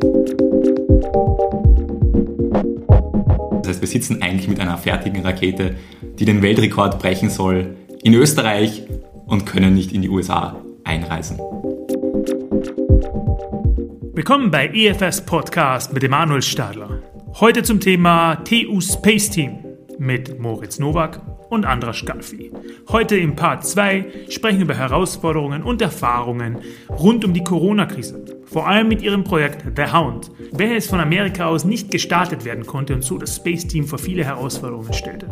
Das heißt, wir sitzen eigentlich mit einer fertigen Rakete, die den Weltrekord brechen soll, in Österreich und können nicht in die USA einreisen. Willkommen bei EFS Podcast mit Emanuel Stadler. Heute zum Thema TU Space Team mit Moritz Nowak und Andras Galfi. Heute im Part 2 sprechen wir über Herausforderungen und Erfahrungen rund um die Corona-Krise. Vor allem mit ihrem Projekt The Hound, welches von Amerika aus nicht gestartet werden konnte und so das Space Team vor viele Herausforderungen stellte.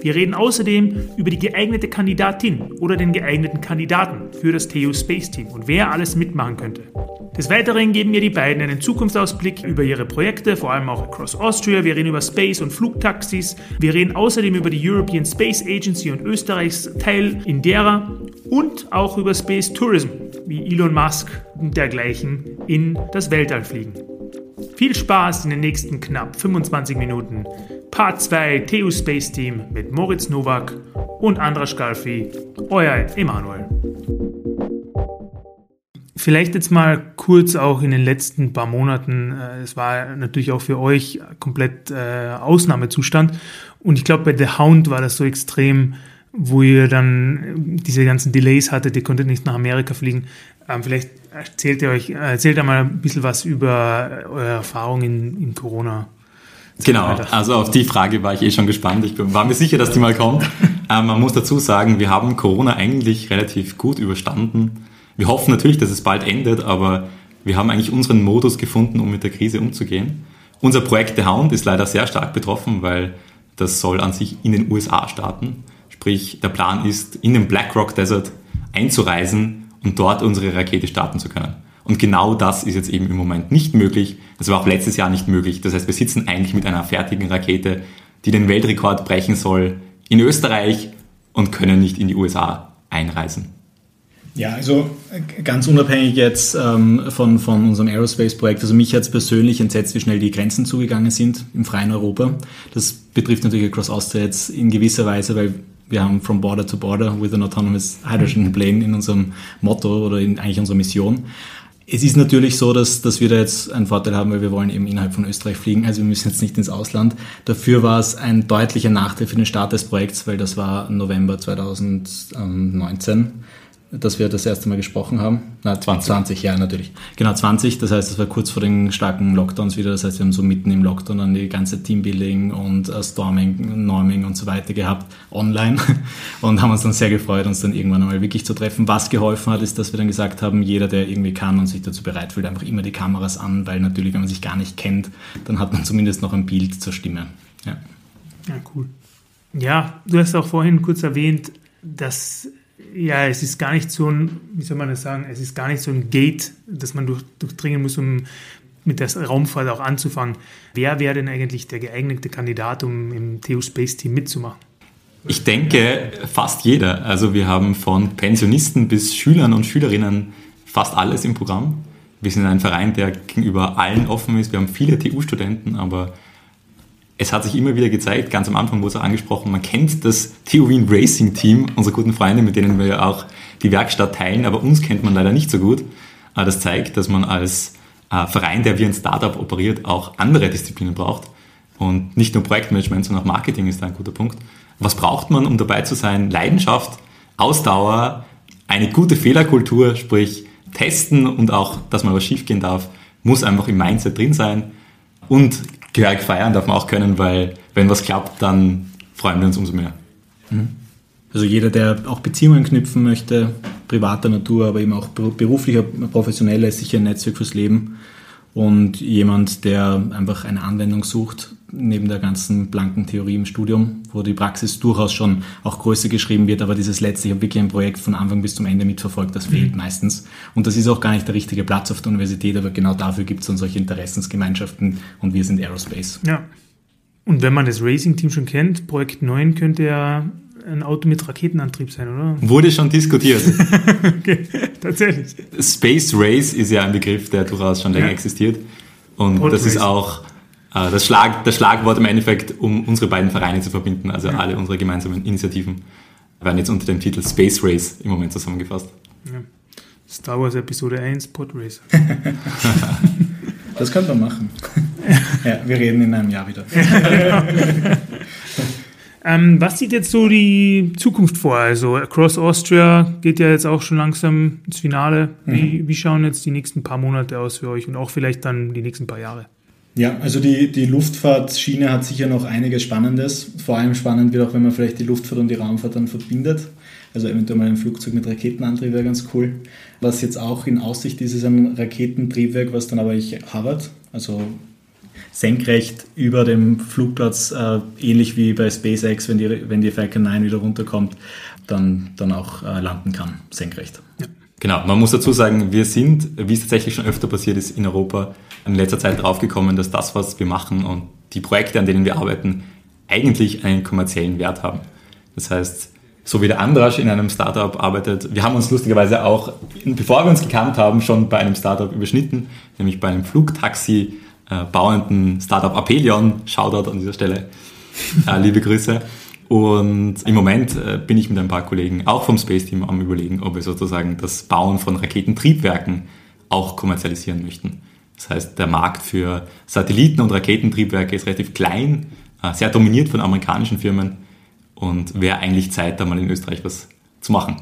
Wir reden außerdem über die geeignete Kandidatin oder den geeigneten Kandidaten für das TU Space Team und wer alles mitmachen könnte. Des Weiteren geben mir die beiden einen Zukunftsausblick über ihre Projekte, vor allem auch across Austria. Wir reden über Space und Flugtaxis. Wir reden außerdem über die European Space Agency und Österreichs Teil in derer und auch über Space Tourism, wie Elon Musk und dergleichen in das Weltall fliegen. Viel Spaß in den nächsten knapp 25 Minuten. Part 2 TU Space Team mit Moritz Nowak und Andras Galfi. Euer Emanuel. Vielleicht jetzt mal kurz auch in den letzten paar Monaten. äh, Es war natürlich auch für euch komplett äh, Ausnahmezustand. Und ich glaube, bei The Hound war das so extrem, wo ihr dann diese ganzen Delays hattet. Ihr konntet nicht nach Amerika fliegen. Ähm, vielleicht erzählt ihr euch, erzählt ihr mal ein bisschen was über eure Erfahrung in, in Corona. Genau, also auf die Frage war ich eh schon gespannt. Ich war mir sicher, dass die mal kommt. ähm, man muss dazu sagen, wir haben Corona eigentlich relativ gut überstanden. Wir hoffen natürlich, dass es bald endet, aber wir haben eigentlich unseren Modus gefunden, um mit der Krise umzugehen. Unser Projekt The Hound ist leider sehr stark betroffen, weil das soll an sich in den USA starten. Sprich, der Plan ist, in den Black Rock Desert einzureisen und dort unsere Rakete starten zu können. Und genau das ist jetzt eben im Moment nicht möglich. Das war auch letztes Jahr nicht möglich. Das heißt, wir sitzen eigentlich mit einer fertigen Rakete, die den Weltrekord brechen soll, in Österreich und können nicht in die USA einreisen. Ja, also äh, ganz unabhängig jetzt ähm, von, von unserem Aerospace-Projekt, also mich hat es persönlich entsetzt, wie schnell die Grenzen zugegangen sind im freien Europa. Das betrifft natürlich Across Austria jetzt in gewisser Weise, weil wir haben From Border to Border with an Autonomous Hydrogen Plane in unserem Motto oder in eigentlich unserer Mission. Es ist natürlich so, dass, dass wir da jetzt einen Vorteil haben, weil wir wollen eben innerhalb von Österreich fliegen, also wir müssen jetzt nicht ins Ausland. Dafür war es ein deutlicher Nachteil für den Start des Projekts, weil das war November 2019 dass wir das erste Mal gesprochen haben. Na, 20. 20, ja, natürlich. Genau, 20. Das heißt, es war kurz vor den starken Lockdowns wieder. Das heißt, wir haben so mitten im Lockdown dann die ganze Teambuilding und äh, Storming, Norming und so weiter gehabt, online. Und haben uns dann sehr gefreut, uns dann irgendwann einmal wirklich zu treffen. Was geholfen hat, ist, dass wir dann gesagt haben, jeder, der irgendwie kann und sich dazu bereit fühlt, einfach immer die Kameras an, weil natürlich, wenn man sich gar nicht kennt, dann hat man zumindest noch ein Bild zur Stimme. Ja, ja cool. Ja, du hast auch vorhin kurz erwähnt, dass ja, es ist gar nicht so ein, wie soll man das sagen, es ist gar nicht so ein Gate, das man durch, durchdringen muss, um mit der Raumfahrt auch anzufangen. Wer wäre denn eigentlich der geeignete Kandidat, um im TU Space Team mitzumachen? Ich denke, fast jeder. Also wir haben von Pensionisten bis Schülern und Schülerinnen fast alles im Programm. Wir sind ein Verein, der gegenüber allen offen ist. Wir haben viele TU-Studenten, aber es hat sich immer wieder gezeigt, ganz am Anfang wurde es angesprochen, man kennt das Wien Racing Team, unsere guten Freunde, mit denen wir ja auch die Werkstatt teilen, aber uns kennt man leider nicht so gut. Das zeigt, dass man als äh, Verein, der wie ein Startup operiert, auch andere Disziplinen braucht. Und nicht nur Projektmanagement, sondern auch Marketing ist da ein guter Punkt. Was braucht man, um dabei zu sein? Leidenschaft, Ausdauer, eine gute Fehlerkultur, sprich testen und auch, dass mal was schiefgehen darf, muss einfach im Mindset drin sein. Und gehörig feiern darf man auch können, weil wenn was klappt, dann freuen wir uns umso mehr. Mhm. Also jeder, der auch Beziehungen knüpfen möchte, privater Natur, aber eben auch beruflicher, professioneller, ist sicher ein Netzwerk fürs Leben. Und jemand, der einfach eine Anwendung sucht, neben der ganzen blanken Theorie im Studium, wo die Praxis durchaus schon auch größer geschrieben wird, aber dieses letzte, ich habe wirklich ein Projekt von Anfang bis zum Ende mitverfolgt, das mhm. fehlt meistens. Und das ist auch gar nicht der richtige Platz auf der Universität, aber genau dafür gibt es dann solche Interessensgemeinschaften und wir sind Aerospace. Ja. Und wenn man das Racing-Team schon kennt, Projekt 9 könnte ja ein Auto mit Raketenantrieb sein, oder? Wurde schon diskutiert. okay, tatsächlich. Space Race ist ja ein Begriff, der durchaus schon länger ja. existiert. Und Pod das Race. ist auch das, Schlag, das Schlagwort im Endeffekt, um unsere beiden Vereine zu verbinden. Also ja. alle unsere gemeinsamen Initiativen werden jetzt unter dem Titel Space Race im Moment zusammengefasst. Ja. Star Wars Episode 1, Pod Race. Das könnte man machen. ja, wir reden in einem Jahr wieder. ähm, was sieht jetzt so die Zukunft vor? Also Across Austria geht ja jetzt auch schon langsam ins Finale. Wie, mhm. wie schauen jetzt die nächsten paar Monate aus für euch und auch vielleicht dann die nächsten paar Jahre? Ja, also die, die Luftfahrtschiene hat sicher noch einiges Spannendes. Vor allem spannend wird auch, wenn man vielleicht die Luftfahrt und die Raumfahrt dann verbindet. Also eventuell mal ein Flugzeug mit Raketenantrieb wäre ganz cool. Was jetzt auch in Aussicht ist, ist ein Raketentriebwerk, was dann aber ich Harvard, also senkrecht über dem Flugplatz, äh, ähnlich wie bei SpaceX, wenn die, wenn die Falcon 9 wieder runterkommt, dann, dann auch äh, landen kann, senkrecht. Ja. Genau, man muss dazu sagen, wir sind, wie es tatsächlich schon öfter passiert ist in Europa, in letzter Zeit draufgekommen, dass das, was wir machen und die Projekte, an denen wir arbeiten, eigentlich einen kommerziellen Wert haben. Das heißt, so wie der Andrasch in einem Startup arbeitet. Wir haben uns lustigerweise auch, bevor wir uns gekannt haben, schon bei einem Startup überschnitten, nämlich bei einem Flugtaxi äh, bauenden Startup Apelion. Shoutout an dieser Stelle. Äh, liebe Grüße. Und im Moment äh, bin ich mit ein paar Kollegen auch vom Space Team am überlegen, ob wir sozusagen das Bauen von Raketentriebwerken auch kommerzialisieren möchten. Das heißt, der Markt für Satelliten- und Raketentriebwerke ist relativ klein, äh, sehr dominiert von amerikanischen Firmen und wäre eigentlich Zeit, da mal in Österreich was zu machen.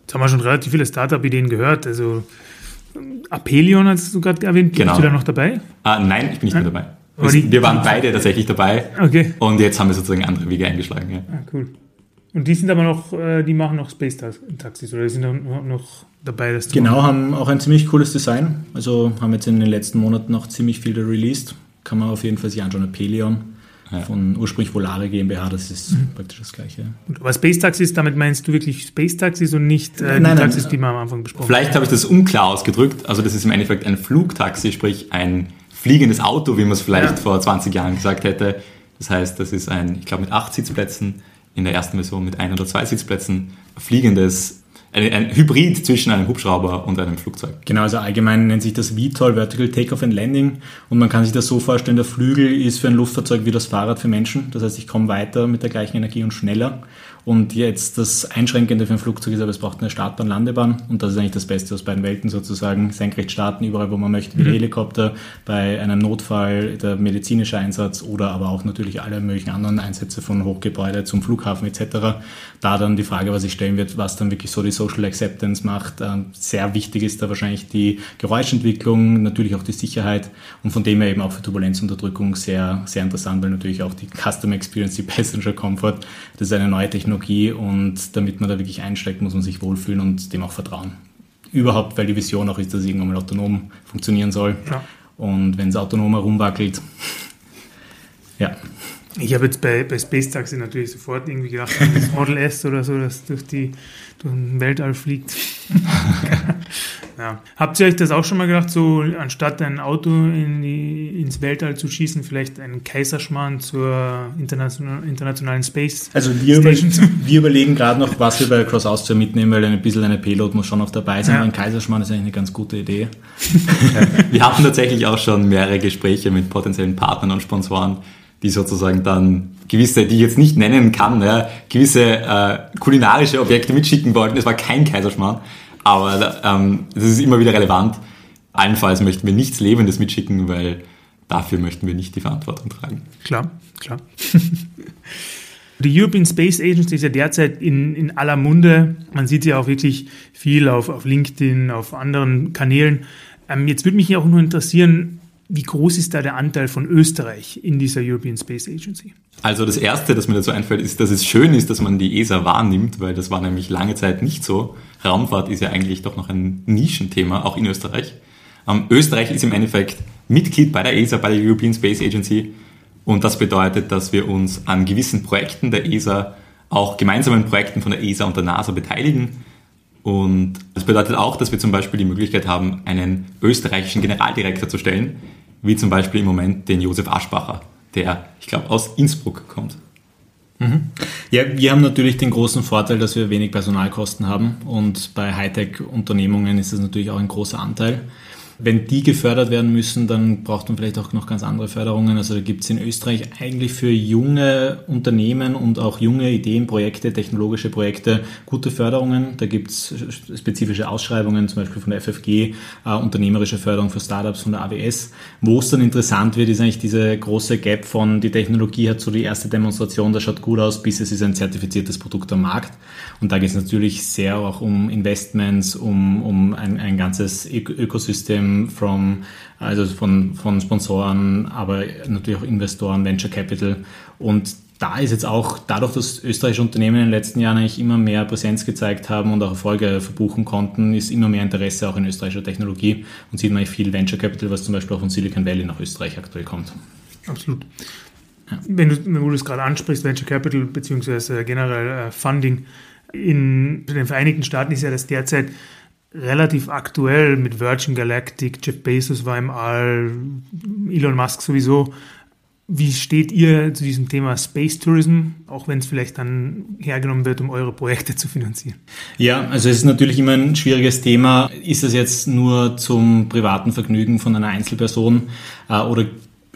Jetzt haben wir schon relativ viele Startup-Ideen gehört. Also Apelion hast du gerade erwähnt. Genau. Bist du da noch dabei? Ah, nein, ich bin nicht mehr dabei. Wir, wir waren beide tatsächlich dabei. Okay. Und jetzt haben wir sozusagen andere Wege eingeschlagen. Ja. Ah, cool. Und die sind aber noch, äh, die machen noch Space Taxis oder die sind noch dabei, das zu Genau, machen. haben auch ein ziemlich cooles Design. Also haben jetzt in den letzten Monaten noch ziemlich viel released. Kann man auf jeden Fall sich anschauen. Apelion ja. von ursprünglich Volare GmbH, das ist mhm. praktisch das Gleiche. Und, aber Space Taxis, damit meinst du wirklich Space Taxis und nicht äh, nein, die Taxis, nein, die wir am Anfang besprochen haben? Vielleicht habe ich das unklar ausgedrückt. Also das ist im Endeffekt ein Flugtaxi, sprich ein fliegendes Auto, wie man es vielleicht ja. vor 20 Jahren gesagt hätte. Das heißt, das ist ein, ich glaube, mit acht Sitzplätzen, in der ersten Version mit ein oder zwei Sitzplätzen, fliegendes ein, ein Hybrid zwischen einem Hubschrauber und einem Flugzeug. Genau, also allgemein nennt sich das VTOL, Vertical Takeoff and Landing. Und man kann sich das so vorstellen, der Flügel ist für ein Luftfahrzeug wie das Fahrrad für Menschen. Das heißt, ich komme weiter mit der gleichen Energie und schneller. Und jetzt das Einschränkende für ein Flugzeug ist aber, es braucht eine Startbahn, Landebahn. Und das ist eigentlich das Beste aus beiden Welten sozusagen. Senkrecht starten, überall wo man möchte, wie der mhm. Helikopter, bei einem Notfall, der medizinische Einsatz oder aber auch natürlich alle möglichen anderen Einsätze von Hochgebäude zum Flughafen etc. Da dann die Frage, was ich stellen wird, was dann wirklich so die Social Acceptance macht. Ähm, sehr wichtig ist da wahrscheinlich die Geräuschentwicklung, natürlich auch die Sicherheit und von dem her eben auch für Turbulenzunterdrückung sehr, sehr interessant, weil natürlich auch die Custom Experience, die Passenger Comfort, das ist eine neue Technologie, Technologie und damit man da wirklich einsteigt, muss man sich wohlfühlen und dem auch vertrauen. Überhaupt, weil die Vision auch ist, dass es irgendwann mal autonom funktionieren soll. Ja. Und wenn es autonom herumwackelt, ja. Ich habe jetzt bei, bei Space Taxi natürlich sofort irgendwie gedacht, das Model S oder so, das durch, die, durch den Weltall fliegt. Ja. Habt ihr euch das auch schon mal gedacht, so anstatt ein Auto in die, ins Weltall zu schießen, vielleicht einen Kaiserschmarrn zur international, internationalen Space Also wir, über, wir überlegen gerade noch, was wir bei Cross Austria mitnehmen, weil ein bisschen eine Payload muss schon noch dabei sein. Ja. Ein Kaiserschmarrn ist eigentlich eine ganz gute Idee. wir hatten tatsächlich auch schon mehrere Gespräche mit potenziellen Partnern und Sponsoren, die sozusagen dann gewisse, die ich jetzt nicht nennen kann, ja, gewisse äh, kulinarische Objekte mitschicken wollten. Es war kein Kaiserschmarrn. Aber ähm, das ist immer wieder relevant. Allenfalls möchten wir nichts Lebendes mitschicken, weil dafür möchten wir nicht die Verantwortung tragen. Klar, klar. Die European Space Agency ist ja derzeit in, in aller Munde. Man sieht sie auch wirklich viel auf, auf LinkedIn, auf anderen Kanälen. Ähm, jetzt würde mich auch nur interessieren, wie groß ist da der Anteil von Österreich in dieser European Space Agency? Also das Erste, das mir dazu einfällt, ist, dass es schön ist, dass man die ESA wahrnimmt, weil das war nämlich lange Zeit nicht so. Raumfahrt ist ja eigentlich doch noch ein Nischenthema, auch in Österreich. Ähm, Österreich ist im Endeffekt Mitglied bei der ESA, bei der European Space Agency. Und das bedeutet, dass wir uns an gewissen Projekten der ESA, auch gemeinsamen Projekten von der ESA und der NASA beteiligen. Und das bedeutet auch, dass wir zum Beispiel die Möglichkeit haben, einen österreichischen Generaldirektor zu stellen, wie zum Beispiel im Moment den Josef Aschbacher, der, ich glaube, aus Innsbruck kommt. Mhm. Ja, wir haben natürlich den großen Vorteil, dass wir wenig Personalkosten haben und bei Hightech-Unternehmungen ist das natürlich auch ein großer Anteil. Wenn die gefördert werden müssen, dann braucht man vielleicht auch noch ganz andere Förderungen. Also da gibt es in Österreich eigentlich für junge Unternehmen und auch junge Ideenprojekte, technologische Projekte gute Förderungen. Da gibt es spezifische Ausschreibungen, zum Beispiel von der FFG, äh, unternehmerische Förderung für Startups von der AWS. Wo es dann interessant wird, ist eigentlich diese große Gap von die Technologie hat so die erste Demonstration, das schaut gut aus, bis es ist ein zertifiziertes Produkt am Markt. Und da geht es natürlich sehr auch um Investments, um, um ein, ein ganzes Ökosystem Ecosystem from, also von, von Sponsoren, aber natürlich auch Investoren, Venture Capital. Und da ist jetzt auch dadurch, dass österreichische Unternehmen in den letzten Jahren eigentlich immer mehr Präsenz gezeigt haben und auch Erfolge verbuchen konnten, ist immer mehr Interesse auch in österreichischer Technologie und sieht man viel Venture Capital, was zum Beispiel auch von Silicon Valley nach Österreich aktuell kommt. Absolut. Ja. Wenn, du, wenn du das gerade ansprichst, Venture Capital beziehungsweise generell äh, Funding, in den Vereinigten Staaten ist ja das derzeit relativ aktuell mit Virgin Galactic, Jeff Bezos war im All, Elon Musk sowieso. Wie steht ihr zu diesem Thema Space Tourism, auch wenn es vielleicht dann hergenommen wird, um eure Projekte zu finanzieren? Ja, also es ist natürlich immer ein schwieriges Thema. Ist es jetzt nur zum privaten Vergnügen von einer Einzelperson äh, oder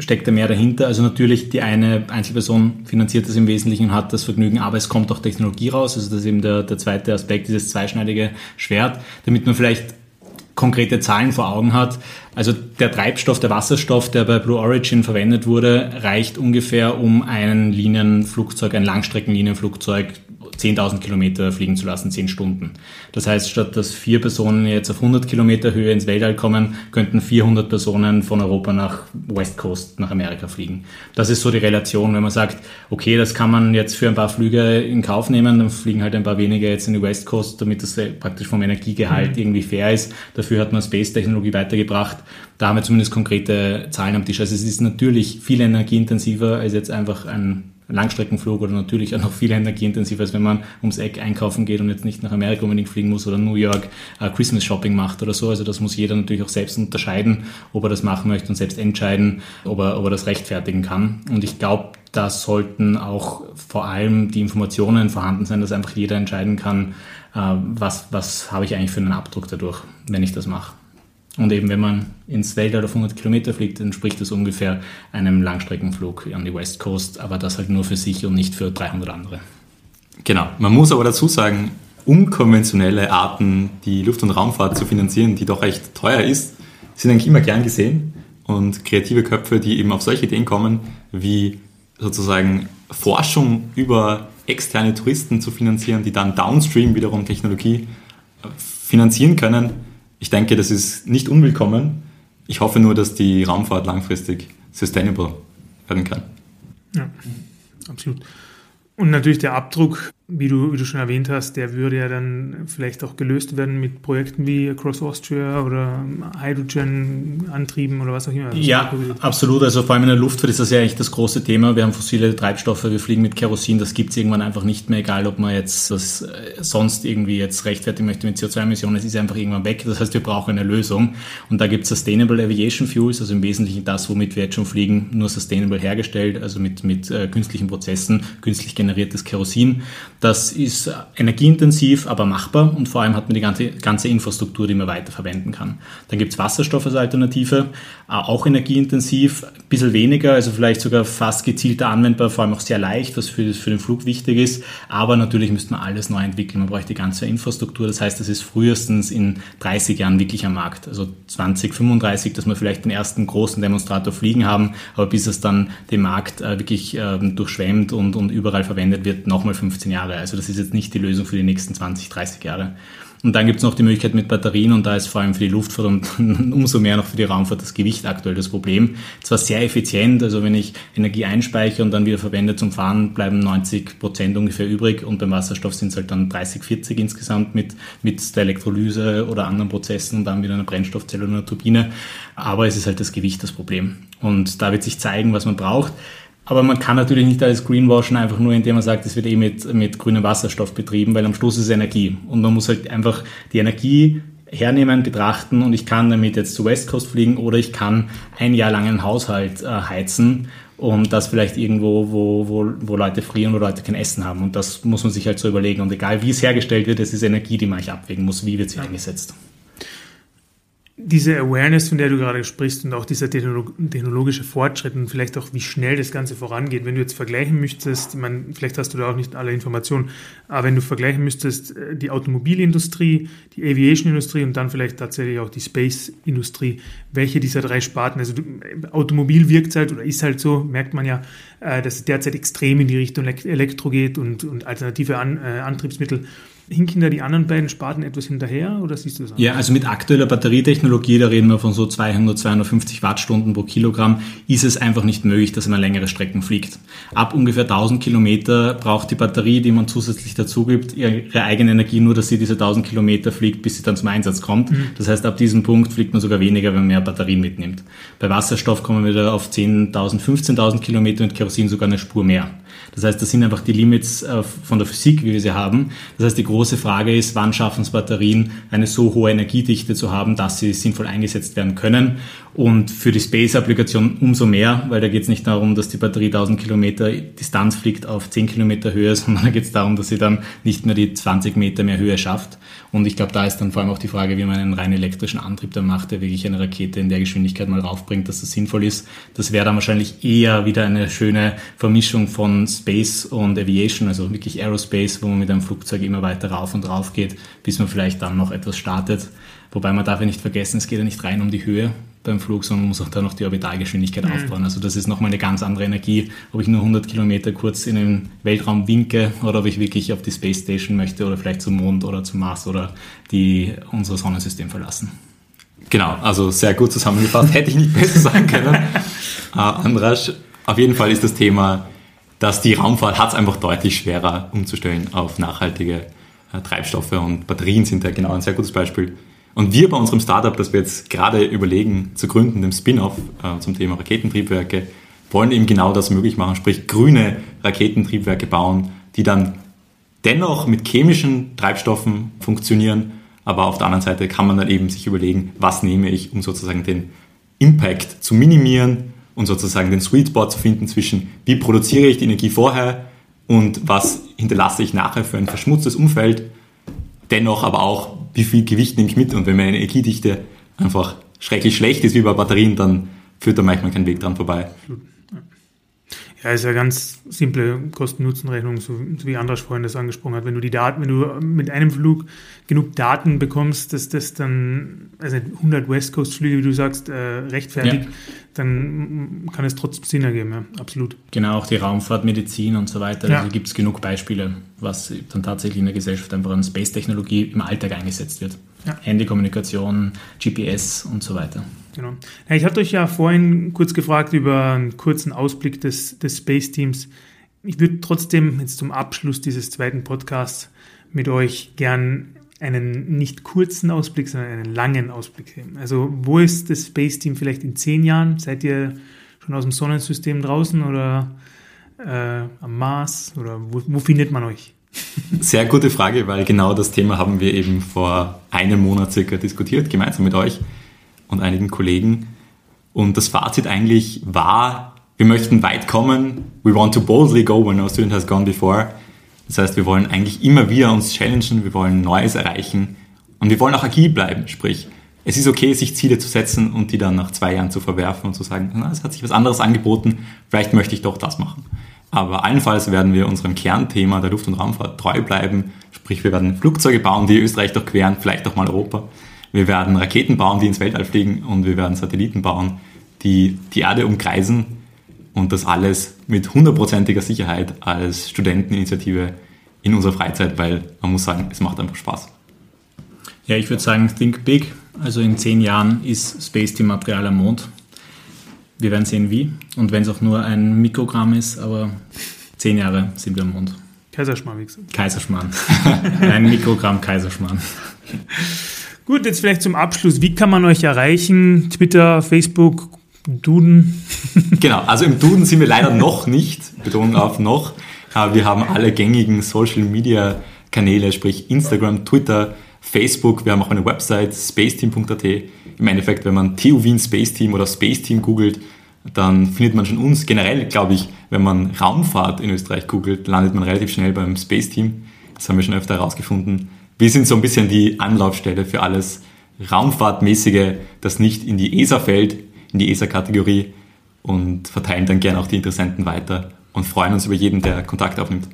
steckt da mehr dahinter. Also natürlich die eine Einzelperson finanziert das im Wesentlichen und hat das Vergnügen, aber es kommt auch Technologie raus. Also das ist eben der, der zweite Aspekt, dieses zweischneidige Schwert, damit man vielleicht konkrete Zahlen vor Augen hat. Also der Treibstoff, der Wasserstoff, der bei Blue Origin verwendet wurde, reicht ungefähr, um ein Linienflugzeug, ein Langstreckenlinienflugzeug 10.000 Kilometer fliegen zu lassen, 10 Stunden. Das heißt, statt dass vier Personen jetzt auf 100 Kilometer Höhe ins Weltall kommen, könnten 400 Personen von Europa nach West Coast, nach Amerika fliegen. Das ist so die Relation, wenn man sagt, okay, das kann man jetzt für ein paar Flüge in Kauf nehmen, dann fliegen halt ein paar weniger jetzt in die West Coast, damit das praktisch vom Energiegehalt mhm. irgendwie fair ist. Dafür hat man Space-Technologie weitergebracht. Da haben wir zumindest konkrete Zahlen am Tisch. Also es ist natürlich viel energieintensiver als jetzt einfach ein Langstreckenflug oder natürlich auch noch viel energieintensiver, als wenn man ums Eck einkaufen geht und jetzt nicht nach Amerika unbedingt fliegen muss oder New York äh, Christmas Shopping macht oder so. Also das muss jeder natürlich auch selbst unterscheiden, ob er das machen möchte und selbst entscheiden, ob er, ob er das rechtfertigen kann. Und ich glaube, da sollten auch vor allem die Informationen vorhanden sein, dass einfach jeder entscheiden kann, äh, was, was habe ich eigentlich für einen Abdruck dadurch, wenn ich das mache. Und eben, wenn man ins Weltall auf 100 Kilometer fliegt, entspricht das ungefähr einem Langstreckenflug an die West Coast, aber das halt nur für sich und nicht für 300 andere. Genau. Man muss aber dazu sagen, unkonventionelle Arten, die Luft- und Raumfahrt zu finanzieren, die doch recht teuer ist, sind eigentlich immer gern gesehen. Und kreative Köpfe, die eben auf solche Ideen kommen, wie sozusagen Forschung über externe Touristen zu finanzieren, die dann downstream wiederum Technologie finanzieren können, ich denke, das ist nicht unwillkommen. Ich hoffe nur, dass die Raumfahrt langfristig sustainable werden kann. Ja, absolut. Und natürlich der Abdruck wie du, wie du schon erwähnt hast, der würde ja dann vielleicht auch gelöst werden mit Projekten wie Across Austria oder Hydrogen-Antrieben oder was auch immer. Ja, absolut. Also vor allem in der Luftfahrt ist das ja eigentlich das große Thema. Wir haben fossile Treibstoffe, wir fliegen mit Kerosin, das gibt es irgendwann einfach nicht mehr, egal ob man jetzt das äh, sonst irgendwie jetzt rechtfertigen möchte mit CO2-Emissionen, es ist einfach irgendwann weg. Das heißt, wir brauchen eine Lösung. Und da gibt es Sustainable Aviation Fuels, also im Wesentlichen das, womit wir jetzt schon fliegen, nur sustainable hergestellt, also mit, mit äh, künstlichen Prozessen, künstlich generiertes Kerosin. Das ist energieintensiv, aber machbar und vor allem hat man die ganze, ganze Infrastruktur, die man weiterverwenden kann. Dann gibt es Wasserstoff als Alternative, äh, auch energieintensiv, ein bisschen weniger, also vielleicht sogar fast gezielter anwendbar, vor allem auch sehr leicht, was für, für den Flug wichtig ist. Aber natürlich müsste man alles neu entwickeln. Man braucht die ganze Infrastruktur. Das heißt, das ist frühestens in 30 Jahren wirklich am Markt. Also 2035, dass wir vielleicht den ersten großen Demonstrator fliegen haben, aber bis es dann den Markt äh, wirklich ähm, durchschwemmt und, und überall verwendet wird, nochmal 15 Jahre. Also das ist jetzt nicht die Lösung für die nächsten 20, 30 Jahre. Und dann gibt es noch die Möglichkeit mit Batterien und da ist vor allem für die Luftfahrt und umso mehr noch für die Raumfahrt das Gewicht aktuell das Problem. Zwar sehr effizient, also wenn ich Energie einspeichere und dann wieder verwende zum Fahren, bleiben 90 Prozent ungefähr übrig und beim Wasserstoff sind es halt dann 30, 40 insgesamt mit, mit der Elektrolyse oder anderen Prozessen und dann wieder eine Brennstoffzelle oder eine Turbine. Aber es ist halt das Gewicht das Problem. Und da wird sich zeigen, was man braucht. Aber man kann natürlich nicht alles greenwashen, einfach nur indem man sagt, es wird eh mit, mit grünem Wasserstoff betrieben, weil am Schluss ist es Energie. Und man muss halt einfach die Energie hernehmen, betrachten und ich kann damit jetzt zu West Coast fliegen oder ich kann ein Jahr lang einen Haushalt äh, heizen und das vielleicht irgendwo, wo, wo, wo Leute frieren, wo Leute kein Essen haben. Und das muss man sich halt so überlegen. Und egal wie es hergestellt wird, es ist Energie, die man eigentlich abwägen muss, wie wird sie eingesetzt. Diese Awareness, von der du gerade sprichst und auch dieser technologische Fortschritt und vielleicht auch wie schnell das Ganze vorangeht, wenn du jetzt vergleichen möchtest, ich meine, vielleicht hast du da auch nicht alle Informationen, aber wenn du vergleichen müsstest, äh, die Automobilindustrie, die Aviation-Industrie und dann vielleicht tatsächlich auch die Space-Industrie, welche dieser drei Sparten, also Automobil wirkt halt oder ist halt so, merkt man ja, äh, dass es derzeit extrem in die Richtung Elektro geht und, und alternative An, äh, Antriebsmittel hinken da die anderen beiden Sparten etwas hinterher oder siehst du das anders? Ja, also mit aktueller Batterietechnologie, da reden wir von so 200, 250 Wattstunden pro Kilogramm, ist es einfach nicht möglich, dass man längere Strecken fliegt. Ab ungefähr 1000 Kilometer braucht die Batterie, die man zusätzlich dazu gibt, ihre eigene Energie, nur dass sie diese 1000 Kilometer fliegt, bis sie dann zum Einsatz kommt. Mhm. Das heißt, ab diesem Punkt fliegt man sogar weniger, wenn man mehr Batterien mitnimmt. Bei Wasserstoff kommen wir wieder auf 10.000, 15.000 Kilometer und Kerosin sogar eine Spur mehr. Das heißt, das sind einfach die Limits äh, von der Physik, wie wir sie haben. Das heißt, die große Frage ist, wann schaffen es Batterien, eine so hohe Energiedichte zu haben, dass sie sinnvoll eingesetzt werden können. Und für die Space-Applikation umso mehr, weil da geht es nicht darum, dass die Batterie 1000 Kilometer Distanz fliegt auf 10 Kilometer Höhe, sondern da geht es darum, dass sie dann nicht mehr die 20 Meter mehr Höhe schafft. Und ich glaube, da ist dann vor allem auch die Frage, wie man einen rein elektrischen Antrieb dann macht, der wirklich eine Rakete in der Geschwindigkeit mal raufbringt, dass das sinnvoll ist. Das wäre dann wahrscheinlich eher wieder eine schöne Vermischung von Space und Aviation, also wirklich Aerospace, wo man mit einem Flugzeug immer weiter rauf und rauf geht, bis man vielleicht dann noch etwas startet. Wobei man darf ja nicht vergessen, es geht ja nicht rein um die Höhe, beim Flug, sondern man muss auch da noch die Orbitalgeschwindigkeit mhm. aufbauen. Also das ist nochmal eine ganz andere Energie, ob ich nur 100 Kilometer kurz in den Weltraum winke oder ob ich wirklich auf die Space Station möchte oder vielleicht zum Mond oder zum Mars oder die unser Sonnensystem verlassen. Genau, also sehr gut zusammengefasst. Hätte ich nicht besser sagen können. äh, Andras, auf jeden Fall ist das Thema, dass die Raumfahrt hat es einfach deutlich schwerer umzustellen auf nachhaltige äh, Treibstoffe und Batterien sind da genau ein sehr gutes Beispiel. Und wir bei unserem Startup, das wir jetzt gerade überlegen zu gründen, dem Spin-off äh, zum Thema Raketentriebwerke, wollen eben genau das möglich machen, sprich grüne Raketentriebwerke bauen, die dann dennoch mit chemischen Treibstoffen funktionieren, aber auf der anderen Seite kann man dann eben sich überlegen, was nehme ich, um sozusagen den Impact zu minimieren und sozusagen den Sweet Spot zu finden zwischen, wie produziere ich die Energie vorher und was hinterlasse ich nachher für ein verschmutztes Umfeld, dennoch aber auch wie viel Gewicht nehme ich mit und wenn meine Energiedichte einfach schrecklich schlecht ist wie bei Batterien, dann führt da manchmal kein Weg dran vorbei. Ja, ist ja ganz simple Kosten-Nutzen-Rechnung, so, wie Andras vorhin das angesprochen hat. Wenn du die Daten, wenn du mit einem Flug genug Daten bekommst, dass das dann, also 100 West Coast Flüge, wie du sagst, äh, rechtfertigt, ja. dann kann es trotzdem Sinn ergeben, ja, absolut. Genau, auch die Raumfahrt, Medizin und so weiter. Ja. Also gibt es genug Beispiele, was dann tatsächlich in der Gesellschaft einfach an Space-Technologie im Alltag eingesetzt wird. Ja. Handykommunikation, GPS und so weiter. Genau. Ich hatte euch ja vorhin kurz gefragt über einen kurzen Ausblick des, des Space Teams. Ich würde trotzdem jetzt zum Abschluss dieses zweiten Podcasts mit euch gern einen nicht kurzen Ausblick, sondern einen langen Ausblick geben. Also wo ist das Space Team vielleicht in zehn Jahren? Seid ihr schon aus dem Sonnensystem draußen oder äh, am Mars oder wo, wo findet man euch? Sehr gute Frage, weil genau das Thema haben wir eben vor einem Monat circa diskutiert, gemeinsam mit euch und einigen Kollegen. Und das Fazit eigentlich war, wir möchten weit kommen. We want to boldly go when no student has gone before. Das heißt, wir wollen eigentlich immer wieder uns challengen, wir wollen Neues erreichen und wir wollen auch agil bleiben. Sprich, es ist okay, sich Ziele zu setzen und die dann nach zwei Jahren zu verwerfen und zu sagen, na, es hat sich was anderes angeboten, vielleicht möchte ich doch das machen. Aber allenfalls werden wir unserem Kernthema der Luft- und Raumfahrt treu bleiben. Sprich, wir werden Flugzeuge bauen, die Österreich durchqueren, vielleicht auch mal Europa. Wir werden Raketen bauen, die ins Weltall fliegen und wir werden Satelliten bauen, die die Erde umkreisen und das alles mit hundertprozentiger Sicherheit als Studenteninitiative in unserer Freizeit, weil man muss sagen, es macht einfach Spaß. Ja, ich würde sagen, think big. Also in zehn Jahren ist Space Team Material am Mond. Wir werden sehen, wie. Und wenn es auch nur ein Mikrogramm ist, aber zehn Jahre sind wir am Mond. Kaiserschmarrn, wie gesagt. Kaiserschmarrn. ein Mikrogramm Kaiserschmarrn. Gut, jetzt vielleicht zum Abschluss. Wie kann man euch erreichen? Twitter, Facebook, Duden? genau, also im Duden sind wir leider noch nicht, Betonung auf noch. Wir haben alle gängigen Social Media Kanäle, sprich Instagram, Twitter, Facebook. Wir haben auch eine Website, spaceteam.at. Im Endeffekt, wenn man TU Wien Space Team oder Space Team googelt, dann findet man schon uns. Generell, glaube ich, wenn man Raumfahrt in Österreich googelt, landet man relativ schnell beim Space Team. Das haben wir schon öfter herausgefunden wir sind so ein bisschen die Anlaufstelle für alles, Raumfahrtmäßige, das nicht in die ESA fällt, in die ESA-Kategorie und verteilen dann gerne auch die Interessenten weiter und freuen uns über jeden, der Kontakt aufnimmt.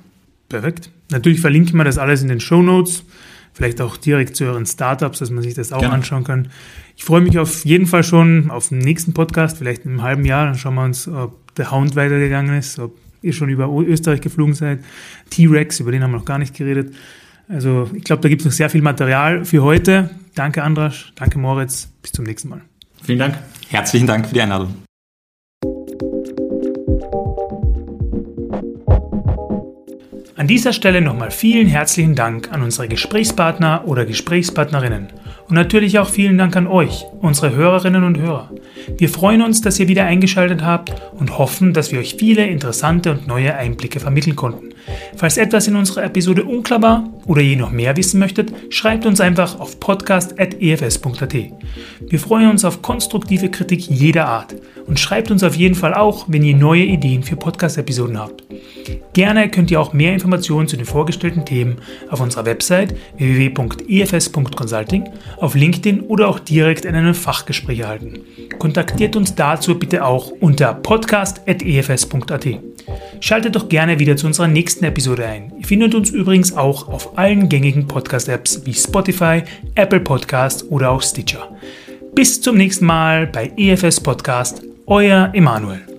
Perfekt. Natürlich verlinken wir das alles in den Show Notes, vielleicht auch direkt zu euren Startups, dass man sich das auch gerne. anschauen kann. Ich freue mich auf jeden Fall schon auf den nächsten Podcast, vielleicht in einem halben Jahr. Dann schauen wir uns, ob der Hound weitergegangen ist, ob ihr schon über Österreich geflogen seid. T-Rex, über den haben wir noch gar nicht geredet. Also ich glaube, da gibt es noch sehr viel Material für heute. Danke Andras, danke Moritz, bis zum nächsten Mal. Vielen Dank. Herzlichen Dank für die Einladung. An dieser Stelle nochmal vielen herzlichen Dank an unsere Gesprächspartner oder Gesprächspartnerinnen und natürlich auch vielen Dank an euch, unsere Hörerinnen und Hörer. Wir freuen uns, dass ihr wieder eingeschaltet habt und hoffen, dass wir euch viele interessante und neue Einblicke vermitteln konnten. Falls etwas in unserer Episode unklar war oder ihr noch mehr wissen möchtet, schreibt uns einfach auf podcast.efs.at. Wir freuen uns auf konstruktive Kritik jeder Art und schreibt uns auf jeden Fall auch, wenn ihr neue Ideen für Podcast-Episoden habt. Gerne könnt ihr auch mehr Informationen zu den vorgestellten Themen auf unserer Website www.efs.consulting, auf LinkedIn oder auch direkt in einem Fachgespräch erhalten. Kontaktiert uns dazu bitte auch unter podcast.efs.at. Schaltet doch gerne wieder zu unserer nächsten Episode ein. Ihr findet uns übrigens auch auf allen gängigen Podcast-Apps wie Spotify, Apple Podcast oder auch Stitcher. Bis zum nächsten Mal bei EFS Podcast, euer Emanuel.